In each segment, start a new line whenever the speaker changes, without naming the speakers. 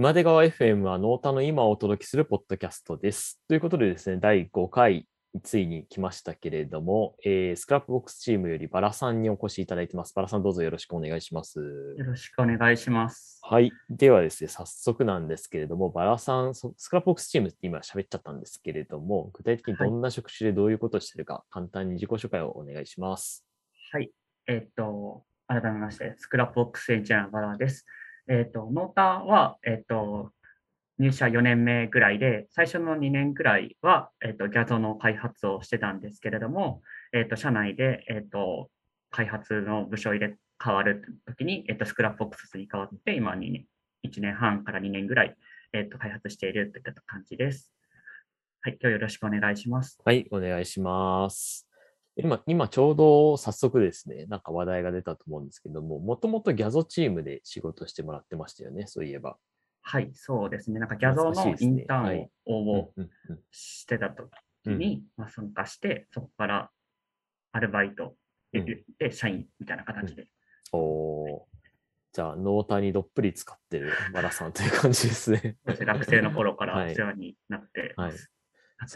今出川 FM は Nota の今をお届けするポッドキャストです。ということでですね、第5回、ついに来ましたけれども、えー Scrapbox チームより balar さんにお越しいただいてます。 balar さんどうぞよろしくお願いします。
よろしくお願いします。
はい。ではですね、早速なんですけれども、 balar さん、そ Scrapbox チームって今喋っちゃったんですけれども、具体的にどんな職種でどういうことをしてるか、簡単に自己紹介をお願いします。
はい。えっ、と、改めまして、 Scrapbox エンジニアの balar です。えっ、と、 Nota は、えっ、と、入社4年目ぐらいで、最初の2年ぐらいは、えっ、と、 Gyazo の開発をしてたんですけれども、えっ、と、社内で、えっ、と、開発の部署入れ変わるときに、えっ、と、 Scrapbox に変わって、今2、1年半から2年ぐらい、えっ、と、開発しているといった感じです。はい。今日よろしくお願いします。
はい、お願いします。今、今ちょうど早速ですね、なんか話題が出たと思うんですけども、もともと Gyazo チームで仕事してもらってましたよね、そういえば。
はい、そうですね。なんかギャゾのインターン
はい
を応募
うんうんうん
してた時に、まあ、参加して、そこからアルバイトで,、社員みたいな形で。
おーじゃあ、ノータにどっぷり使ってるバラさんという感じですね。
学生の頃から
はい
お世話になってます。なって
そ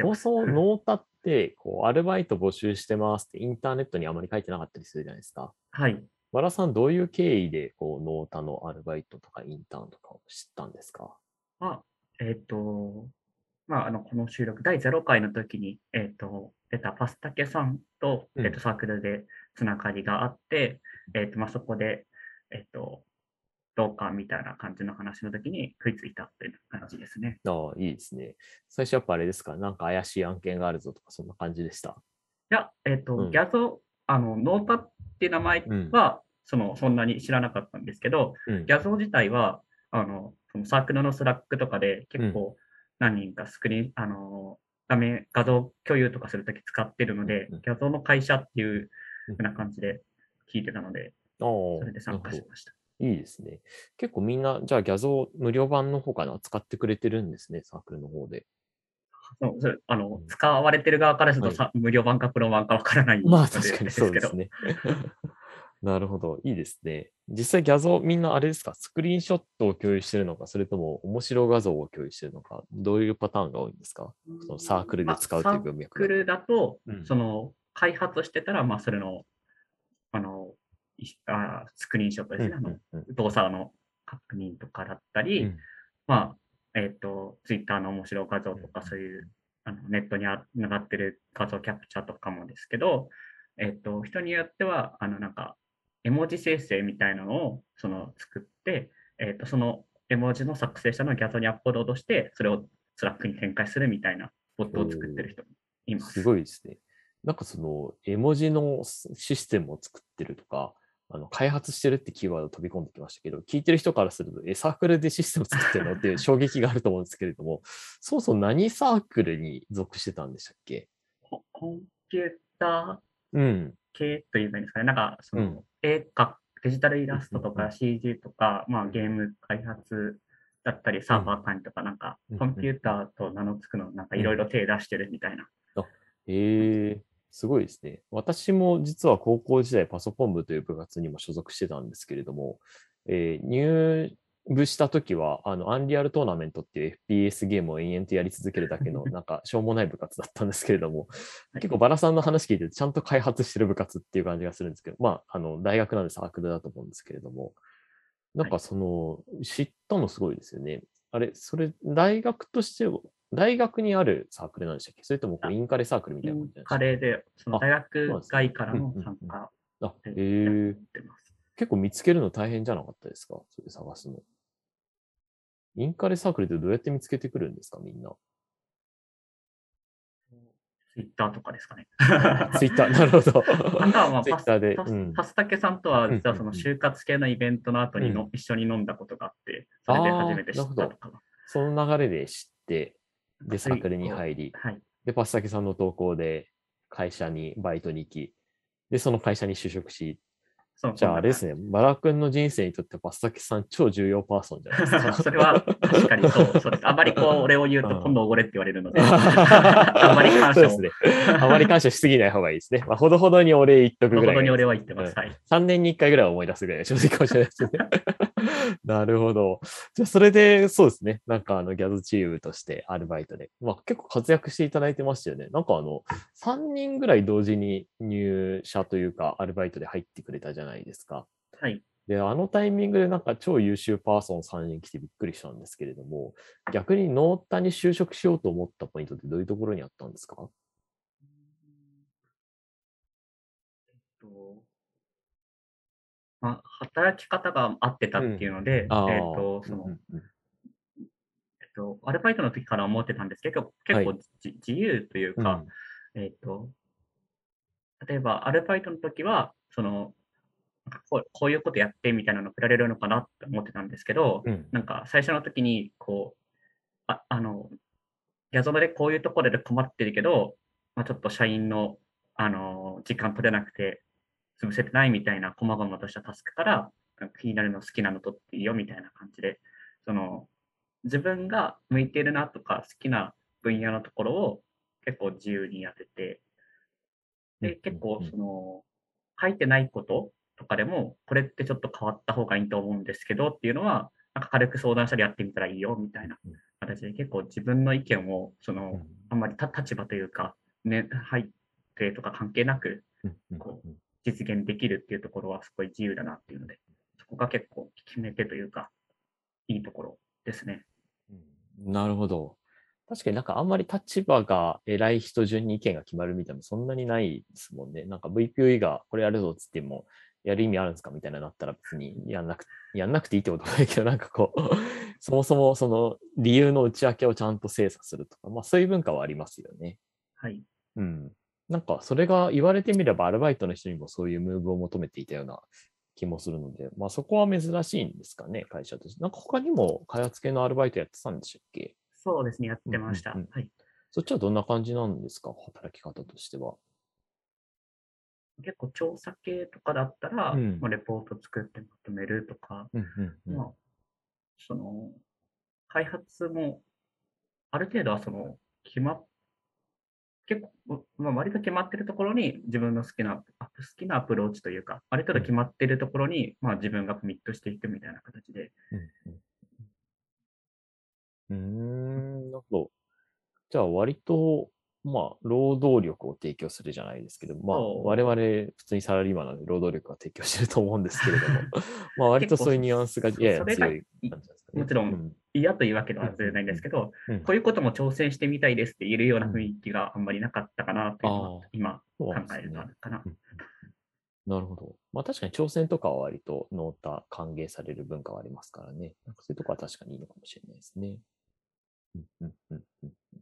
も
ます
そもノータって、こう、アルバイト募集してますってインターネットにあまり書いてなかったりするじゃないですか。
はい。
バラさん、どういう経緯で、こう、ノータのアルバイトとかインターンとかを知ったんですか？
まあ、えっ、と、まあ、あの、この収録、第0回の時に、えっ、と、出たパスタケさんと、
うん
えっ、と、サークルでつながりがあって、えっ、と、まあ、そこで、えっ、と、どうかみたいな感じの話の時に食いついたっていう感じですね。
ああ、いいですね。最初やっぱあれですか？なんか怪しい案件があるぞとか、そんな感じでした？
いや、えっ、と、
うん
ギャゾ、あの、 Nota っていう名前
うん。
は、その、そんなに知らなかったんですけど、
うん
Gyazo 自体は、あの、そのサークルの Slack とかで結構何人かスクリーン、あの、画面、画像共有とかするとき使ってるので
うんうん、
Gyazo の会社っていう
うん
ふうな感じで聞いてたので、それで参加しました。
どいいですね。結構みんな、じゃあ Gyazo 無料版の方かな使ってくれてるんですね、サークルの方で。
そうそれあの
うん
使われてる側からするとさ、無料版かプロ版かわからない
まあ確かにそうです
けど
ね。なるほど。いいですね。実際ギャゾみんなあれですかスクリーンショットを共有してるのかそれとも面白画像を共有してるのかどういうパターンが多いんですか？そのサークルで使うという文
サー
脈だと
クルだと、
うん
その開発してたら、まあ、それの、あスクリーンショットですね。あの
うんうん
動作の確認とかだったり、
うん
まあ、えっ、と、ツイッターの面白画像とか、
うん
そういうあのネットにあ上がってる画像キャプチャーとかもですけど、えっ、と、人によっては、あの、なんか、絵文字生成みたいなのを、その、作って、えっ、と、その絵文字の作成者の Gyazo にアップロードして、それを Slack に展開するみたいなボットを作ってる人もいます。
すごいですね。なんかその絵文字のシステムを作ってるとか、あの開発してるってキーワード飛び込んできましたけど、聞いてる人からすると、え、サークルでシステム作ってるの？っていう 衝撃があると思うんですけれども、そもそも何サークルに属してたんでしたっけ？
ココンピューター
うん。
系といえばいいんですかね。なんか、その、
うん。
絵か、デジタルイラストとか
うんうんうん。
CG とか、まあゲーム開発だったり、サーバー管理とか、なんか
うん、
コンピューターと名の付くの、なんかいろいろ手出してるみたいな。
へえすごいですね。私も実は高校時代パソコン部という部活にも所属してたんですけれども、えー入部した時は、あの、アンリアルトーナメントっていう FPS ゲームを延々とやり続けるだけの、なんか、しょうもない部活だったんですけれども、
はい
結構バラさんの話聞いてて、ちゃんと開発してる部活っていう感じがするんですけど、まあ、あの、大学なんでサークルだと思うんですけれども、なんかその、知ったのすごいですよね。あれ、それ、大学としては、大学にあるサークルなんでしたっけ？それともインカレサークルみたいな感じですか？
カレーで、その
あ
大学外からの参加
あ、へ
で
え
やってます。
結構見つけるの大変じゃなかったですか？それ探すの。インカレサークルってどうやって見つけてくるんですか？みんな。
ツイッターとかですかね。
ツイッター、なるほど。
あとはまあ
ツイ
パス
ッターで。
パス
うん
パスタケさんとは、実はその就活系のイベントの後にの、
うん
一緒に飲んだことがあって、それで初めて知ったとかが。
その流れで知って、で、サークルに入り、
はい。
で、パスタケさんの投稿で会社にバイトに行き、で、その会社に就職し、
そう
じゃああれですね、バラ君の人生にとってパスタケさん超重要パーソンじゃないですか。
それは確かにそうそうです。あまりこう、俺を言うと
うん
今度おごれって言われるので、あまり感謝
ですね。あまり感謝しすぎない方がいいですね。まあ、ほどほどにお礼言っとくぐらいがいいですね。
ほどに俺は言ってます。はい。
3年に1回ぐらいは思い出すぐらいが正直かもしれないですね。なるほど。じゃあ、それで、そうですね。なんか、あの、ギャズチームとしてアルバイトで、まあ、結構活躍していただいてましたよね。なんか、あの、3人ぐらい同時に入社というか、アルバイトで入ってくれたじゃないですか。
はい。
で、あのタイミングでなんか超優秀パーソン3人来てびっくりしたんですけれども、逆にノータに就職しようと思ったポイントってどういうところにあったんですか？
えっと、まあ、働き方が合ってたっていうので、
ああ
えっと、その、
うんうんうん。
えっと、アルバイトの時から思ってたんですけど、結構
は
じ自由というか、えっと、例えばアルバイトの時は、その、こうこういうことやってみたいなの振られるのかなって思ってたんですけど、
うん。うん
なんか最初の時に、こう、ああの、ギャゾマでこういうところで困ってるけど、まあ、ちょっと社員の、あの時間取れなくて潰せてないみたいな細々としたタスクから、気になるの好きなの取っていいよみたいな感じで、その自分が向いてるなとか好きな分野のところを結構自由にやってて、で、結構その書いてないこととかでも、これってちょっと変わった方がいいと思うんですけどっていうのは、なんか軽く相談したりやってみたらいいよみたいな形で結構自分の意見をそのあんまりた立場というか、ね、背景とか関係なく
うんう
実現できるっていうところはすごい自由だなっていうので、そこが結構決め手というか、いいところですね。
うんなるほど。確かになんかあんまり立場が偉い人順に意見が決まるみたいなのそんなにないですもんね。なんか VPOE がこれやるぞっつっても、やる意味あるんですかみたいなのなったら別にやんなく、やんなくていいってことはないけど、なんかこう、そもそもその理由の内訳をちゃんと精査するとか、まあそういう文化はありますよね。
はい。
うん。なんかそれが言われてみればアルバイトの人にもそういうムーブを求めていたような気もするので、まあそこは珍しいんですかね、会社として。なんか他にも開発系のアルバイトやってたんでしたっけ？
そうですね、やってました。
うんうんうん
はい。
そっちはどんな感じなんですか？働き方としては。
結構調査系とかだったら、
うん
まあレポート作ってまとめるとか、
うんうんうん
まあ、その、開発も、ある程度はその、決まっ、結構、まあ、割と決まってるところに自分の好きな、あ好きなアプローチというか、ある程度決まってるところに、まあ自分がコミットしていくみたいな形で、
うんうん。なるほど。じゃあ割と、まあ、労働力を提供するじゃないですけど、まあ、我々普通にサラリーマンなので労働力は提供してると思うんですけれども、まあ割とそういうニュアンスが
結構
やや
それが
強い感じですかね。
もちろん
うん
嫌というわけでは全然ないんですけど、
うん
こういうことも挑戦してみたいですって言えるような雰囲気があんまりなかったかなというのは今考
なんですね
えるとかな。
うんなるほど。まあ確かに挑戦とかは割とノータ歓迎される文化はありますからね。なんかそういうとこは確かにいいのかもしれないですね。うんうんうんうんうん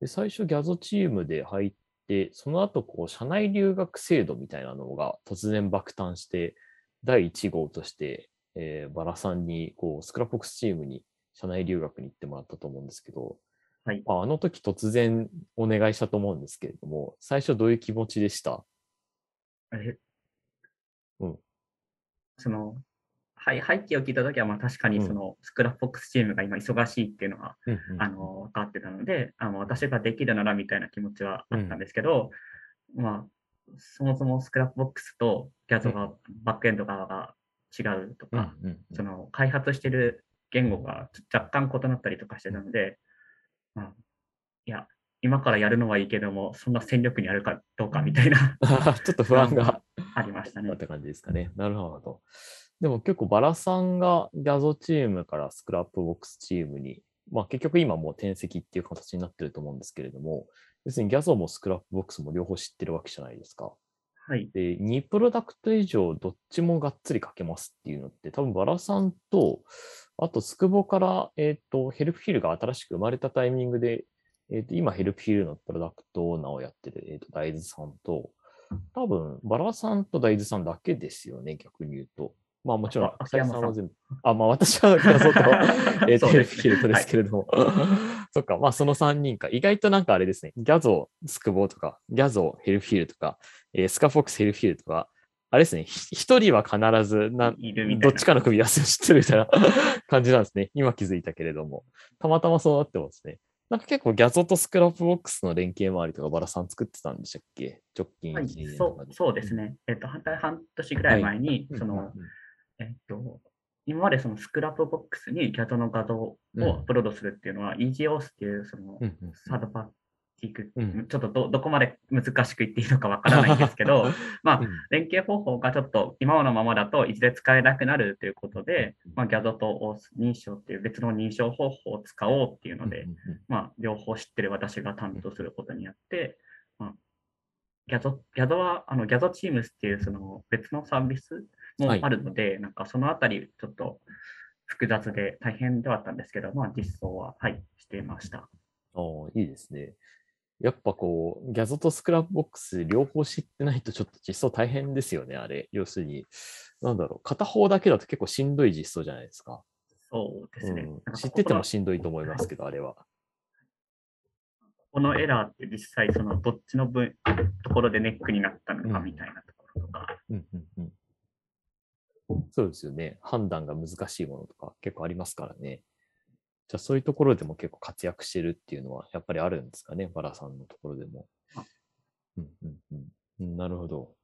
で最初 Gyazo チームで入って、その後こう社内留学制度みたいなのが突然爆誕して、第1号として、えーバラさんにこう Scrapbox チームに社内留学に行ってもらったと思うんですけど、
はい。
まああの時突然お願いしたと思うんですけれども、最初どういう気持ちでした？
え？
うん。
その、はい、背景を聞いたときは、まあ確かに
うん。
その Scrapbox チームが今忙しいっていうのは、
うんうん
あの、分かってたので、あの私ができるならみたいな気持ちはあったんですけど、まあ、そもそも Scrapbox と Gyazo が、バックエンド側が違うと
うん
か、
うんうん。
その開発してる言語が若干異なったりとかしてたので、まあ、いや、今からやるのはいいけども、そんな戦力になるかどうかみたいな
ちょっと不安が
ありましたね
あっ。た感じですかね。なるほど。でも結構バラさんが Gyazo チームから Scrapbox チームに、まあ結局今もう転籍っていう形になってると思うんですけれども、別に Gyazo も Scrapbox も両方知ってるわけじゃないですか。
はい。
で、2プロダクト以上どっちもがっつり書けますっていうのって、多分バラさんと、あとスクボから、えっ、と、 Helpfeel が新しく生まれたタイミングで、えっ、と、今 Helpfeel のプロダクトオーナーをやってる、えっ、と、 daiiz さんと、多分、バラさんと daiiz さんだけですよね、逆に言うと。まあもちろん
あ、秋山さん
は全部。あ、まあ私は Gyazo と、えっ、と、
Helpfeel とです
けれども。そっか、まあその3人か。意外となんかあれですね、 Gyazo、スクボとか、 Gyazo、Helpfeel とか、えースカフォックス、ヘルフィールドとか、あれですね、ひ一人は必ずなどっちかの組み合わせを知ってるみたいな 感じなんですね。今気づいたけれども。たまたまそうなってますね。なんか結構 Gyazo と Scrapbox の連携周りとかバラさん作ってたんでしたっけ？直近
はい
1年とか
そうそうです。ね。えっと、半半年ぐらい前に、
うん
その、
うん
えっと、今までそのスクラップボックスに GAD の画像をアップロードするっていうのは、EGOS っていうその
うんうん
サードパーティーク、
うん。
ちょっとどどこまで難しく言っていいのかわからないんですけど、まあ
うん。
連携方法がちょっと今のままだといずれ使えなくなるということで、まあ、GAD と OS 認証っていう別の認証方法を使おうっていうので、まあ、両方知ってる私が担当することによって、まあ、GAD, GAD はあの GAD Teams っていうその別のサービスも
はい。
あるので、なんかそのあたりちょっと複雑で大変ではあったんですけど、まあ、実装は、はい、していました。
ああ、いいですね。やっぱこう、 Gyazo と Scrapbox 両方知ってないとちょっと実装大変ですよね、あれ。要するに、なんだろう、片方だけだと結構しんどい実装じゃないですか。
そうですね。
うん知っててもしんどいと思いますけど、あれは。
このエラーって実際そのどっちの分ところでネックになったのか
うん
みたいなところとか、
うんうんうんそうですよね。判断が難しいものとか結構ありますからね。じゃあそういうところでも結構活躍してるっていうのはやっぱりあるんですかね、バラさんのところでも
あ。
うんうんうんうん、なるほど。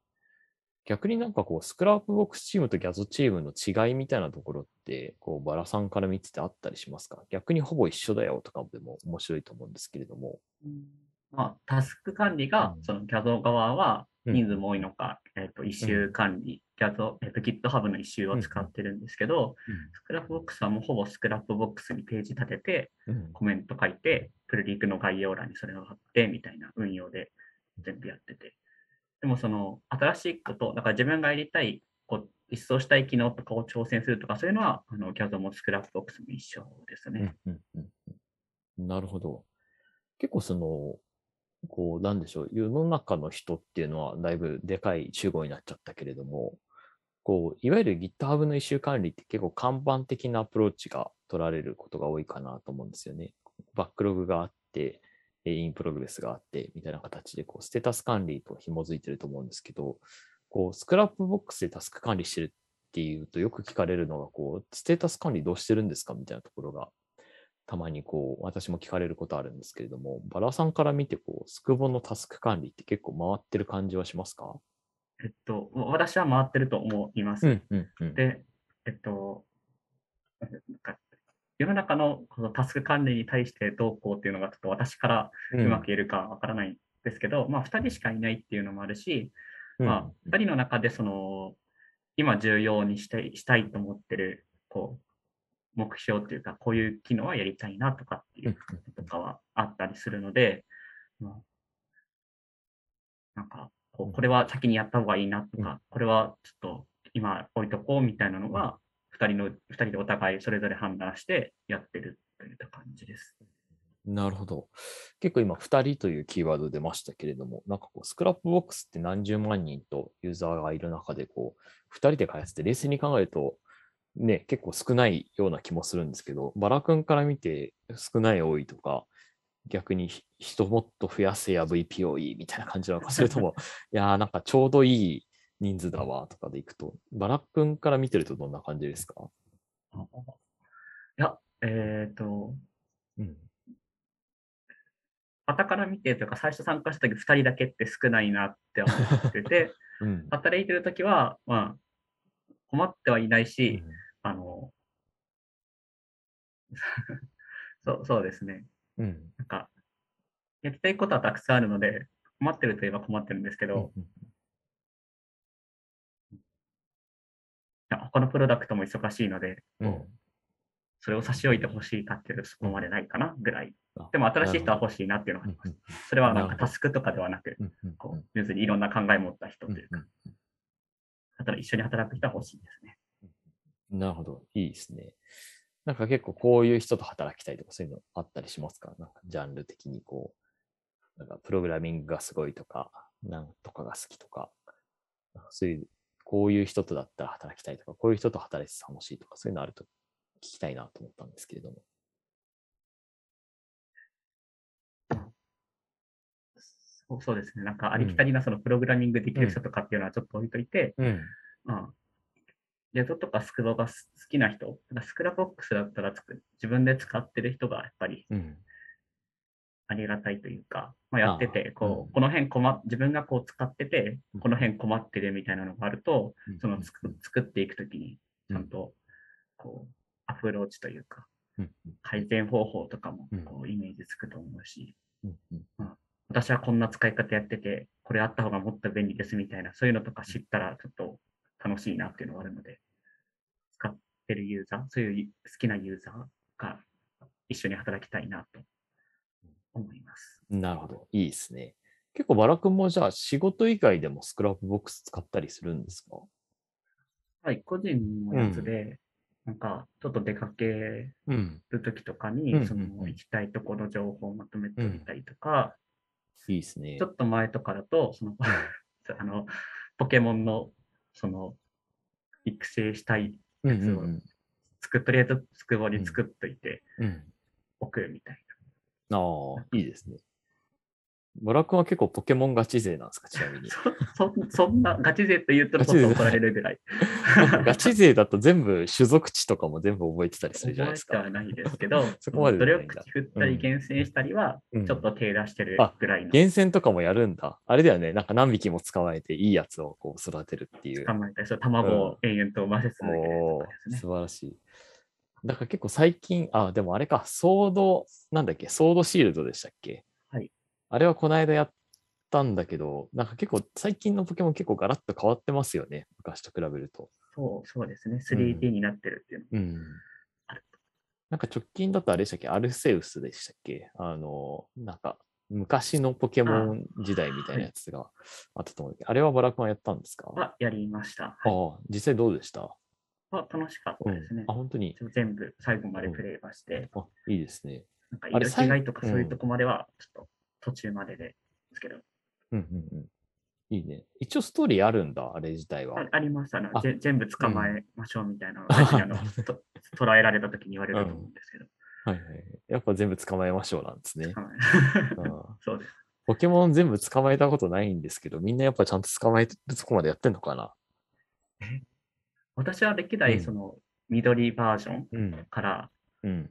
逆になんかこう、 Scrapbox チームと Gyazo チームの違いみたいなところって、こう、バラさんから見ててあったりしますか？逆にほぼ一緒だよとかでも面白いと思うんですけれども。
まあ、タスク管理が
うん
その GAD 側は
うん
人数も多いのか、えっと、一周管理、GitHub の一周を使ってるんですけど、 Scrapbox はもうほぼ Scrapbox にページ立てて、
うん
コメント書いて、プルリクの概要欄にそれを貼ってみたいな運用で全部やってて。でもその新しいこと、だから自分がやりたい、こう実装したい機能とかを挑戦するとか、そういうのはあの GAD もスクラップボックスも一緒ですね。
うんうんうんうんなるほど。結構その、こう、なんでしょう、世の中の人っていうのはだいぶでかい集合になっちゃったけれども、こう、いわゆる GitHub の issue 管理って結構カンバン的なアプローチが取られることが多いかなと思うんですよね。バックログがあって、 in progress があって、みたいな形で、こう、ステータス管理と紐づいてると思うんですけど、こう、 Scrapbox でタスク管理してるっていうとよく聞かれるのが、こう、ステータス管理どうしてるんですかみたいなところがたまにこう、私も聞かれることあるんですけれども、バラさんから見て、こう、スクボのタスク管理って結構回ってる感じはしますか？
えっと、私は回ってると思います。
ん、うん、うん。
で、えっと、なんか世の中のこのタスク管理に対してどうこうっていうのがちょっと私から
うん
うまく言えるかわからないんですけど、まあ2人しかいないっていうのもあるし、まあ2人の中でその今重要にしてしたいと思ってるこう目標っていうかこういう機能はやりたいなとかっていうとかはあったりするので、まあ、なんかこうこれは先にやった方がいいなとか、これはちょっと今置いとこうみたいなのが2人の二人でお互いそれぞれ判断してやってるといった感じです。
なるほど。結構今、2人というキーワード出ましたけれども、なんかこう、スクラップボックスって何十万人とユーザーがいる中で、こう、2人で開発って冷静に考えると、ね、結構少ないような気もするんですけど、バラ君から見て少ない多いとか、逆にひ人もっと増やせや VPOE みたいな感じなのか、それとも、いやーなんかちょうどいい人数だわとかでいくと、バラ君から見てるとどんな感じですか？
いや、えっ、と、
うん。
傍から見てというか最初参加した時2人だけって少ないなって思ってて、
うん。
働いてる時は、まあ、困ってはいないし、あの、そうそうですね。
うん。
なんか、やりたいことはたくさんあるので、困ってるといえば困ってるんですけど、
うん
いや他のプロダクトも忙しいので、
うん
こうそれを差し置いてほしいかっていうとそこまでないかなぐらい。
あ
でも新しい人は欲しいなっていうのがあります。それはなんかタスクとかではなく、
うんうん
こう別にいろんな考え持った人というか、
うん
働一緒に働く人は欲しいですね。
なるほど。いいですね。なんか結構こういう人と働きたいとかそういうのあったりしますか？なんかジャンル的にこう、なんかプログラミングがすごいとか、なんとかが好きとか、なんかそういう、こういう人とだったら働きたいとか、こういう人と働いて楽しいとか、そういうのあると聞きたいなと思ったんですけれども。
そうですね。なんかありきたりなそのプログラミングできる人とかっていうのはちょっと置いといて、
うん。
まあ、ジェットとかスクロが好きな人、スクラボックスだったらつく自分で使ってる人がやっぱり
うん。
ありがたいというか、まあ、やって
あ
て、
あ
こう、
うん。
この辺困っ、自分がこう使ってて
うん、
この辺困ってるみたいなのがあると、その
うん。
作作っていくときに、ちゃんと、こう、アプローチというか、
うん。
改善方法とかも
うん。
こうイメージつくと思うし、
うん。うん。
私はこんな使い方やってて、これあった方がもっと便利ですみたいな、そういうのとか知ったらちょっと楽しいなっていうのがあるので、使ってるユーザー、そういう好きなユーザーが一緒に働きたいなと思います。
なるほど。いいですね。結構バラ君もじゃあ仕事以外でも Scrapbox 使ったりするんですか？
はい、個人のやつで、なんかちょっと出かけ
うん。
るときとか
うんうん
に、そ
うん
の行きたいところの情報をまとめておいたりとか、
いいですね
ちょ。っと前とかだと、その、あの、ポケモンの、その、育成したい、
うんうんうん
作っとりあえずつくぼに作っといて
うん。
おくみたい
ああ、いいですね。バラ君は結構ポケモンガチ勢なんですか、ちなみに
な。。そ そそんなガチ勢って言うとちょっと怒られるぐらい。
ガチ勢だと全部種族値とかも全部覚えてたりするじゃないですか。
覚えてはないですけど、
そこまで
努力値振ったり厳選したりは、
うん
ちょっと手出してる
あ
ぐらいの。
厳選とかもやるんだ。あれだよね。なんか何匹も捕まえていいやつをこう育てるっていう。
捕まえたり、卵を延々と混ぜ続けとかですね。
素晴らしい。だから結構最近、あ、でもあれか、ソード、なんだっけ、ソードシールドでしたっけ？
はい。
あれはこの間やったんだけど、なんか結構最近のポケモン結構ガラッと変わってますよね。昔と比べると。
そうそうですね。3D になってるっていうの。
うん。なんか直近だとあれでしたっけ？アルセウスでしたっけ？あの、なんか昔のポケモン時代みたいなやつがあったと思うけど、あれはバラクマやったんですか？
はやりました。
あ
はい
あ、実際どうでした？
は楽しかったですね
あ、。本当に。
全部最後までプレイはして、
あ、いいですね。
なんか色違いとか
最
そういうとこまではちょっと途中まででですけど、
うんうんうん。いいね。一応ストーリーあるんだ、あれ自体は。
あありましたね全部捕まえましょうみたいな
うん
捉 えられた時に言われると思うんですけど、
はいはい。やっぱ全部捕まえましょうなんですね。
捕まえ
うん
そうです。
ポケモン全部捕まえたことないんですけど、みんなやっぱちゃんと捕まえるとこまでやってんのかな？
私は歴
うん
代その緑バージョン
うん。
から
うん。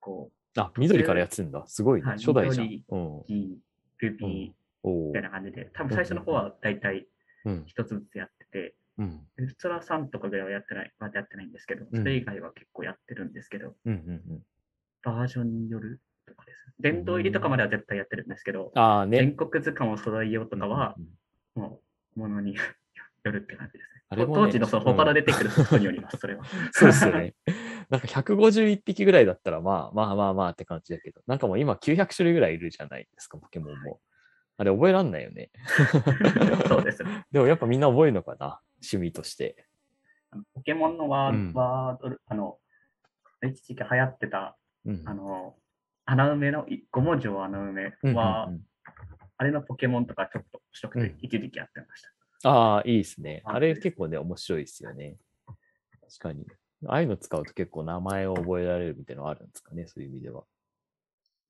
こ
あ、緑からやってんだ。すごいね。
はい
初代じゃん。
緑
う
ルビーみたい。な感じで、多分最初の方はだいたい
うん。
一つずつやってて、
うん。
ウルトラさんとかぐらいはやってない、まだやってないんですけど、
うん
それ以外は結構やってるんですけど、
うん。うん。
バージョンによるとかです。殿堂入りとかまでは絶対やってるんですけど、
ああね。
全国図鑑を揃えようとかは
う、ん
もう、ものに よるって感じですね。
ね
当時のその他の出てくることによります、それは。
そうですよね。なんか151匹ぐらいだったら、まあまあまあまあって感じだけど、なんかもう今900種類ぐらいいるじゃないですか、ポケモンも。あれ覚えらんないよね。
そうですね。
でもやっぱみんな覚えるのかな趣味として。
ポケモンのワー,、
うん
ワードル、あの、一時期流行ってた、
うん。
あの、穴埋めの、い五文字を穴埋めは、
うんうんうん
あれのポケモンとかちょっと取得
うん
で一時期やってました。
ああ、いいですね。
あ
あれ結構ね、面白いですよね。確かに。ああいうの使うと結構名前を覚えられるみたいなのあるんですかね、そういう意味では。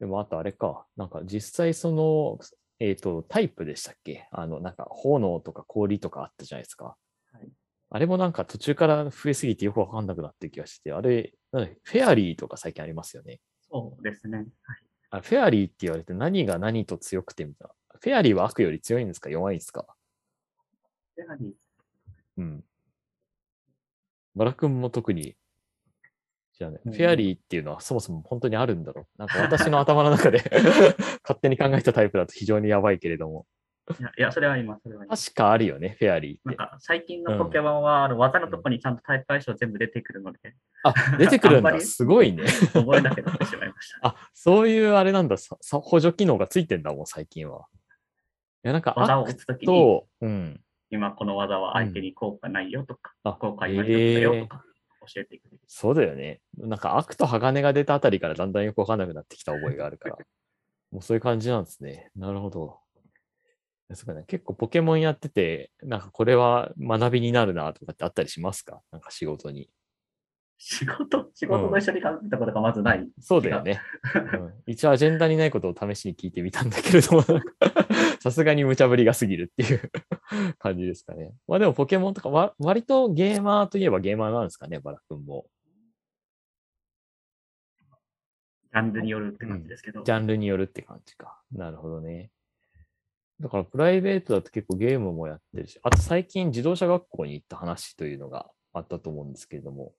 でもあとあれか、なんか実際その、えっ、と、タイプでしたっけ？あの、なんか炎とか氷とかあったじゃないですか。
はい
あれもなんか途中から増えすぎてよくわかんなくなってる気がして、あれ、フェアリーとか最近ありますよね。
そうですね。はい
あフェアリーって言われて何が何と強くてみたいな。フェアリーは悪より強いんですか？弱いんですか？
やはり、
うん。バラ君も特に、じゃあね、
うん
フェアリーっていうのはそもそも本当にあるんだろう。なんか 私の頭の中で 勝手に考えたタイプだと非常にやばいけれども。
いや、いやそれは今、それは今。
確かあるよね、フェアリーって。
なんか最近のポケモンは、あの技のとこにちゃんとタイプ相性全部出てくるので、
あ、出てくるんだ。
あん
すごいね。
覚えなくなってしまいました。
あ、そういうあれなんだ。ささ補助機能がついてんだもん、最近は。いや、なんか、
技を
アク
打つときに、
と、うん。
今この技は相手に効果ないよとか、
あ
効果今よだよとか教えてくれる。
そうだよね。なんか、悪と鋼が出たあたりからだんだんよくわかんなくなってきた覚えがあるから。もうそういう感じなんですね。なるほど。そうかね、結構ポケモンやってて、なんかこれは学びになるなとかってあったりしますか？なんか仕事に。
仕事、仕事と一緒に考えたことがまずない。
そうだよね。うん、一応アジェンダにないことを試しに聞いてみたんだけれども、さすがに無茶ぶりが過ぎるっていう 感じですかね。まあでもポケモンとかわ割とゲーマーといえばゲーマーなんですかね、バラ君も。
ジャンルによるって感じですけど。
ジャンルによるって感じか。なるほどね。だからプライベートだと結構ゲームもやってるし、あと最近自動車学校に行った話というのがあったと思うんですけれども、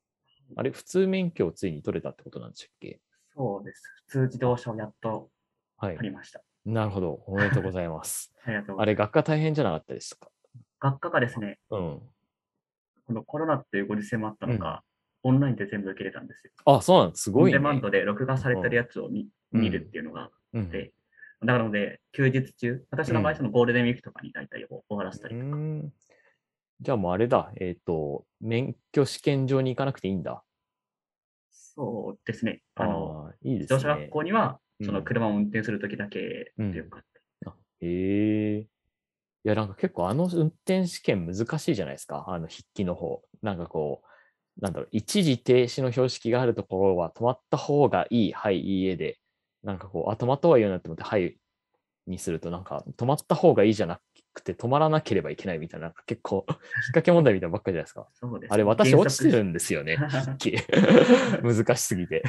あれ、普通免許をついに取れたってことなんでしたっけ？
そうです。普通自動車をやっと
はい
取。りました。
なるほど。おめでとうございます。
ありがとうご
あれ、
ざいます。
学科大変じゃなかったですか？
学科がですね、
うん。
このコロナっていうご時世もあったのか、オンラインで全部受けれたんですよ。
あ、そうなんです。ごいね。
ンデマンドで録画されてるやつを見,、
うん
見るっていうのがあ
うん
って、なので、休日中、私の場合、
うん
そのゴールデンウィークとかに大体終わらせた
う
りとか、
ん。じゃあもうあれだ。えっ、と、免許試験場に行かなくていいんだ。
そうですね。あの、
あーいいですね。
自動車学校には、その
うん
車を運転するときだけっていうか、
へえ。いや、なんか結構あの運転試験難しいじゃないですか。あの筆記の方。なんかこう、なんだろう、一時停止の標識があるところは止まった方がいい、はい、いいえで、なんかこう、あ、止まった方がいいよなって思って、はい、にすると、なんか止まった方がいいじゃなくて、止まらなければいけないみたいな、なんか結構、引っ掛け問題みたいなのばっかりじゃないですか。
すね。
あれ、私落ちてる
ん
んですよね。難しすぎて。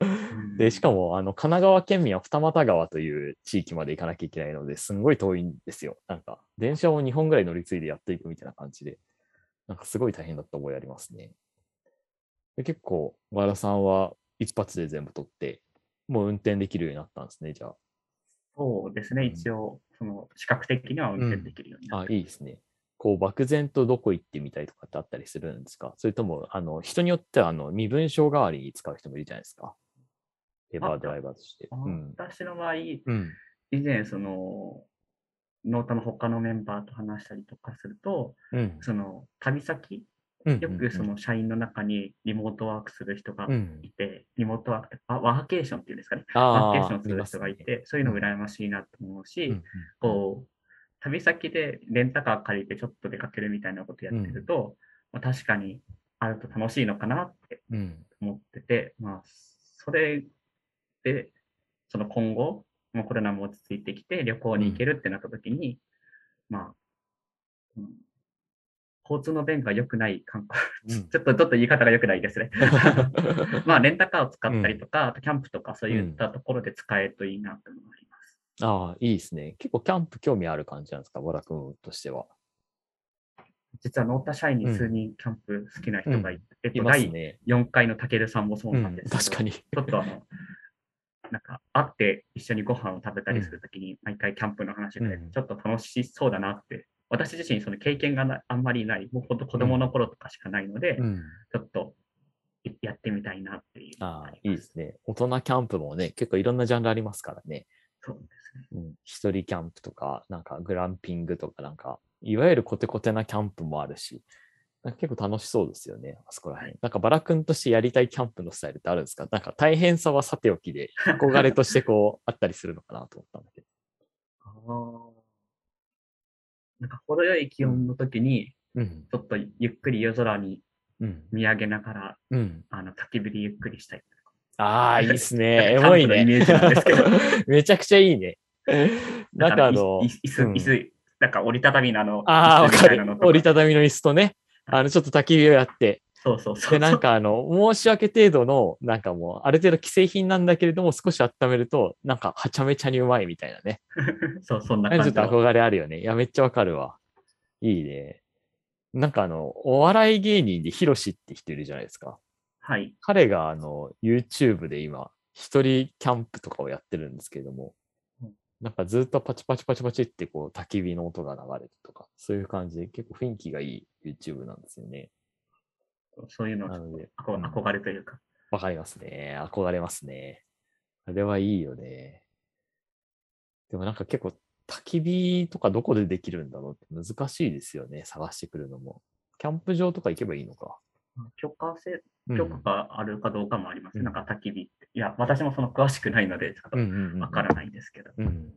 うん
で、しかも、あの、神奈川県民は二俣川という地域まで行かなきゃいけないので、すんごい遠いんですよ。なんか、電車を2本ぐらい乗り継いでやっていくみたいな感じで、なんかすごい大変だった覚えありますね。で結構、和田さんは一発で全部取って、もう運転できるようになったんですね、じゃ
そうですね。一応、その、視覚的には運転できるようにな
あ。あ、
って、
いいですね。こう、漠然とどこ行ってみたいとかってあったりするんですか？それとも、あの、人によっては、あの、身分証代わりに使う人もいるじゃないですか。レバードライバーとして。うん。
私の場合、以
うん。
前、その、ノータの他のメンバーと話したりとかすると、
うん。
その、旅先、
うん
よくその社員の中にリモートワークする人が
うん。
いて、リモートワークワワーケーションっていうんですかね。
あ
ワーケー
あ
ションする人がい
見
て、そういうの羨ましいなと思うし、こう、旅先でレンタカー借りてちょっと出かけるみたいなことやってると、まあ、確かにあると楽しいのかなって
うん。
思ってて、まあ、それで、その今後、もうコロナも落ち着いてきて旅行に行けるってなった時に、まあ、うん交通の便が良くない観光、
うん
ちょっと、ちょっと言い方が良くないですね。まあ、レンタカーを使ったりとか、あとキャンプとかそういったところで使えるといいなと思います。
ああ、いいですね。結構キャンプ興味ある感じなんですか、ボラ君としては？
実はノータ社員に数人キャンプ好きな人がいて、えっと、
います
第
ね。
4回のたけるさんもそう
うん
なんですけど、
確かに。
ちょっとあの、なんか会って一緒にご飯を食べたりするときに、毎回キャンプの話で
うん、
ちょっと楽しそうだなって、私自身その経験がなあんまりない、もうほんと子供の頃とかしかないので、
うん。
ちょっといやってみたいなっていう
ああ、いいですね。大人キャンプもね、結構いろんなジャンルありますからね。
そうですね。
うん。一人キャンプとか、なんかグランピングとか、なんか、いわゆるコテコテなキャンプもあるし、なんか結構楽しそうですよね、あそこら辺。なんかバラ君としてやりたいキャンプのスタイルってあるんですか？なんか大変さはさておきで、憧れとしてこう、あったりするのかなと思ったんだけど。
なんか程よい気温の時に、
うん。
ちょっとゆっくり夜空に
うん。
見上げながら、
うん。
あの焚き火でゆっくりしたい。
ああ、いいっすね。エモいね。めちゃくちゃいいね。なんかあの、
い椅子、
うん
椅子、なんか折りたたみのあの、
ああ、わかる。折りたたみの椅子とね、あの、ちょっと焚き火をやって、
そうそうそう。
で、なんかあの、申し訳程度の、なんかもう、ある程度既製品なんだけれども、少し温めると、なんか、はちゃめちゃにうまいみたいなね。
そう、そんな
ちょっと。憧れあるよね。いや、めっちゃわかるわ。いいね。なんかあの、お笑い芸人でヒロシって人いるじゃないですか。
はい。
彼があの、YouTube で今、一人キャンプとかをやってるんですけれども
うん、
なんかずっとパチパチパチパチってこう焚き火の音が流れてとか、そういう感じで結構雰囲気がいい YouTube なんですよね。
そういうの
なので、
憧れというか。
わかりますね。憧れますね。あれはいいよね。でもなんか結構焚き火とかどこでできるんだろうって難しいですよね。探してくるのも。キャンプ場とか行けばいいのか。
許可制、
うん
許可があるかどうかもあります。
うん
なんか焚き火って。いや、私もその詳しくないので、ちょっと
うんうんうん。
わからないですけど。
うん。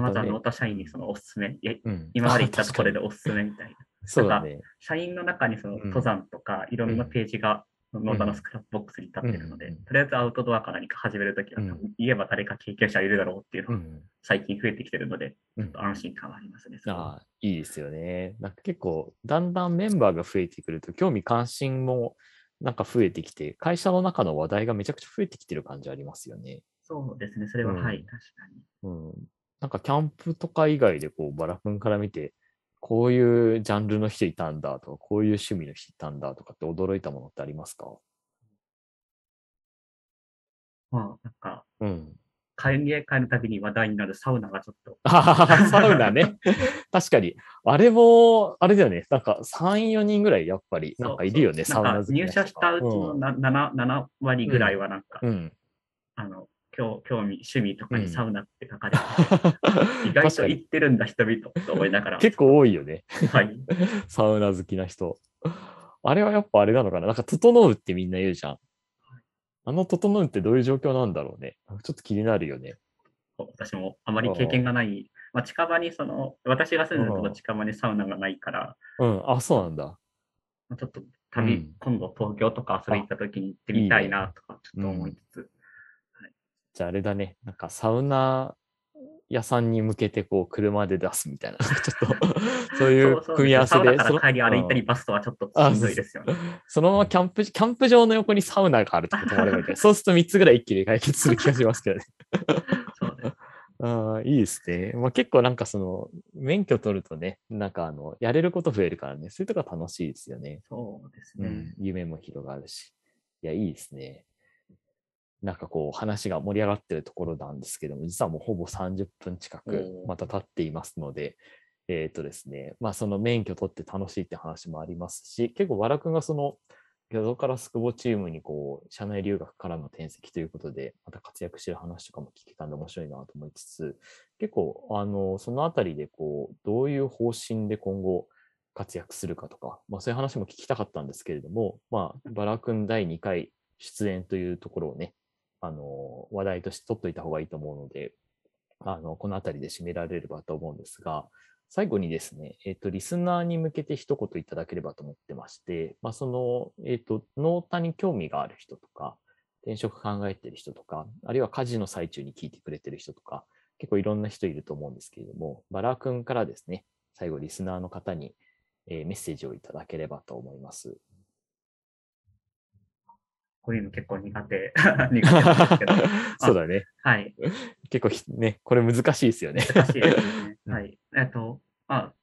まずは
ね
Nota 社員にそのおすすめ、
うん、
今まで行ったところでおすすめみたいな。
に そうだね。
社員の中にその
うん
登山とかいろんなページが Nota の Scrapbox に立ってるので、
うん
とりあえずアウトドアか何か始めるときは、
うん
言えば誰か経験者いるだろうっていうのが
うん。
最近増えてきてるので、
うん
ちょっと安心感はありますね。
ああ、いいですよね。なんか結構、だんだんメンバーが増えてくると、興味関心もなんか増えてきて、会社の中の話題がめちゃくちゃ増えてきてる感じありますよね。
そうですね、それは、
うん
はい、確かに。
うん。なんかキャンプとか以外でこうバラ君から見て、こういうジャンルの人いたんだとか、こういう趣味の人いたんだとかって驚いたものってありますか？
まあ、なんか、
うん。
会議会帰るたびに話題になるサウナがちょっと。
サウナね。確かに。あれも、あれだよね。なんか3、4人ぐらいやっぱり、なんかいるよね、そうそ
うサウナ
好き。
入社したうちの 7,、うん、7割ぐらいはなんか、
うん、
あの、興興味、趣味とか
うん
にサウナって書かれてて、意外と行ってるんだ、人々と思いながら。
結構多いよね。
はい。
サウナ好きな人。あれはやっぱあれなのかな？なんか、整うってみんな言うじゃん。あの整うってどういう状況なんだろうね。ちょっと気になるよね。
私もあまり経験がない、まあ、近場にその、私が住んでるとこ
うん
近場にサウナがないから、
うん。あ、そうなんだ。
まあちょっと旅、
うん
今度東京とか遊び行った時に行ってみたいなとか、ちょっと思いつつ、
じゃああれだね。なんかサウナ屋さんに向けてこう車で出すみたいな。ちょっと、そういう組み合わせで。その
ら帰り歩いたり
うん
バスとはちょっと
あ
しんどいですよね。
そのままキャンプ、キャンプ場の横にサウナがあるとこ泊まればいいんだよそうすると3つぐらい一気に解決する気がしますけどね。
そうね
ああ、いいですね。まあ、結構なんかその、免許取るとね、なんかあの、やれること増えるからね、そういうとこは楽しいですよね。
そうですね。
うん、夢も広がるし。いや、いいですね。なんかこう、話が盛り上がってるところなんですけども、実はもうほぼ30分近くまた経っていますので、えっ、とですね、まあその免許取って楽しいって話もありますし、結構、和良くんがその、ギャドからスクボチームにこう、社内留学からの転籍ということで、また活躍してる話とかも聞けたんで面白いなと思いつつ、結構、あの、そのあたりでこう、どういう方針で今後活躍するかとか、まあそういう話も聞きたかったんですけれども、まあ、バラ君第2回出演というところをね、あの、話題として取っといた方がいいと思うので、あの、このあたりで締められればと思うんですが、最後にですね、えっ、と、リスナーに向けて一言いただければと思ってまして、まあ、その、えっ、と、ノータに興味がある人とか、転職考えてる人とか、あるいは家事の最中に聞いてくれてる人とか、結構いろんな人いると思うんですけれども、バラ君からですね、最後リスナーの方に、えーメッセージをいただければと思います。
こういうの結構苦手、苦手ですけど、
そうだね。
はい。
結構ひね、これ難しいですよね。
難しいですね。
う ん
はい。えっと、まあ、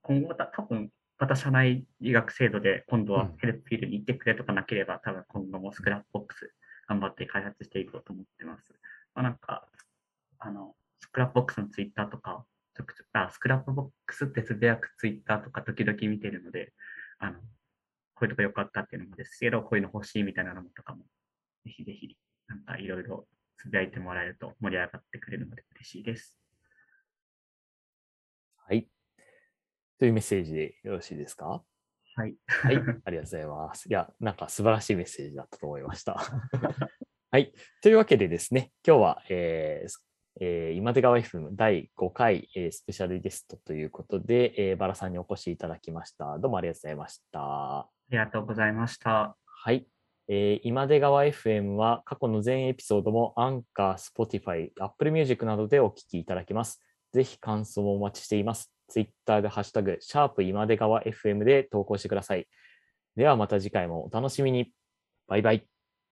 今後また多分、また社内移籍制度で今度は
うん
Helpfeel に行ってくれとかなければ、多分今後も Scrapbox頑張って開発していこうと思ってます。まあ、なんか、あの、 Scrapbox のツイッターとか、ちょくちょくあ Scrapbox ってつぶやくツイッターとか時々見てるので、あの、こういうとこ良かったっていうのもですけど、こういうの欲しいみたいなのとかも、ぜひぜひ、なんかいろいろつぶやいてもらえると盛り上がってくれるので嬉しいです。
はい。というメッセージでよろしいですか？
はい。
はい。ありがとうございます。いや、なんか素晴らしいメッセージだったと思いました。はい。というわけでですね、今日は、えーえー今出川 FM 第5回、えースペシャルゲストということで、えーバラさんにお越しいただきました。どうもありがとうございました。
ありがとうございました。
はい。えー今出川 FM は過去の全エピソードも Anchor、Spotify、Apple Music などでお聞きいただけます。ぜひ感想もお待ちしています。ツイッターでハッシュタグ、シャープ今出川 FM で投稿してください。ではまた次回もお楽しみに。バイバイ。